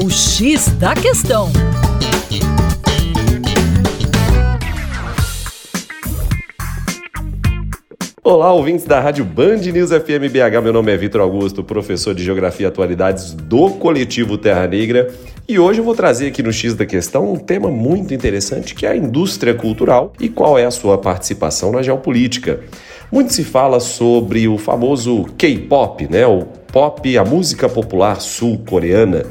O X da Questão. Olá, ouvintes da Rádio Band News FM BH. Meu nome é Vitor Augusto, professor de Geografia e Atualidades do Coletivo Terra Negra. E hoje eu vou trazer aqui no X da Questão um tema muito interessante que é a indústria cultural e qual é a sua participação na geopolítica. Muito se fala sobre o famoso K-pop, né? O pop, a música popular sul-coreana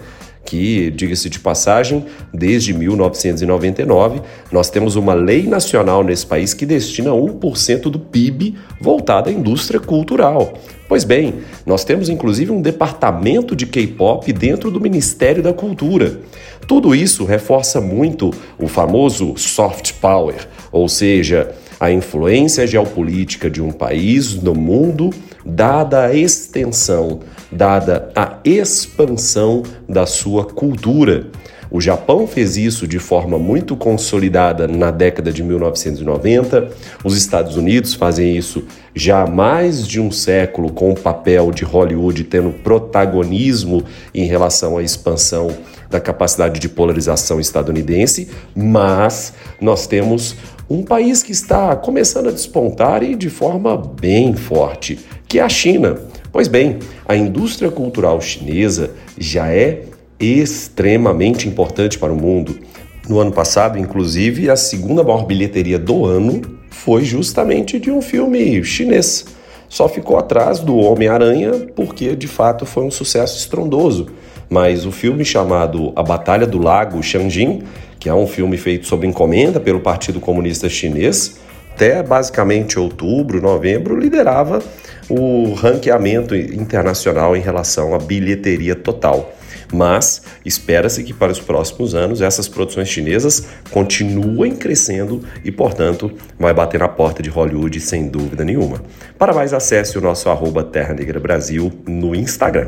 que, diga-se de passagem, desde 1999, nós temos uma lei nacional nesse país que destina 1% do PIB voltado à indústria cultural. Pois bem, nós temos inclusive um departamento de K-pop dentro do Ministério da Cultura. Tudo isso reforça muito o famoso soft power, ou seja, a influência geopolítica de um país no mundo, dada a extensão, dada a expansão da sua cultura. O Japão fez isso de forma muito consolidada na década de 1990. Os Estados Unidos fazem isso já há mais de um século, com o papel de Hollywood tendo protagonismo em relação à expansão da capacidade de polarização estadunidense. Mas nós temos um país que está começando a despontar e de forma bem forte, que é a China. Pois bem, a indústria cultural chinesa já é extremamente importante para o mundo. No ano passado, inclusive, a segunda maior bilheteria do ano foi justamente de um filme chinês. Só ficou atrás do Homem-Aranha porque de fato foi um sucesso estrondoso. Mas o filme chamado A Batalha do Lago Shangjin que é um filme feito sob encomenda pelo Partido Comunista Chinês, até basicamente outubro, novembro, liderava o ranqueamento internacional em relação à bilheteria total. Mas espera-se que para os próximos anos essas produções chinesas continuem crescendo e, portanto, vai bater na porta de Hollywood sem dúvida nenhuma. Para mais acesse o nosso arroba Terra Negra Brasil no Instagram.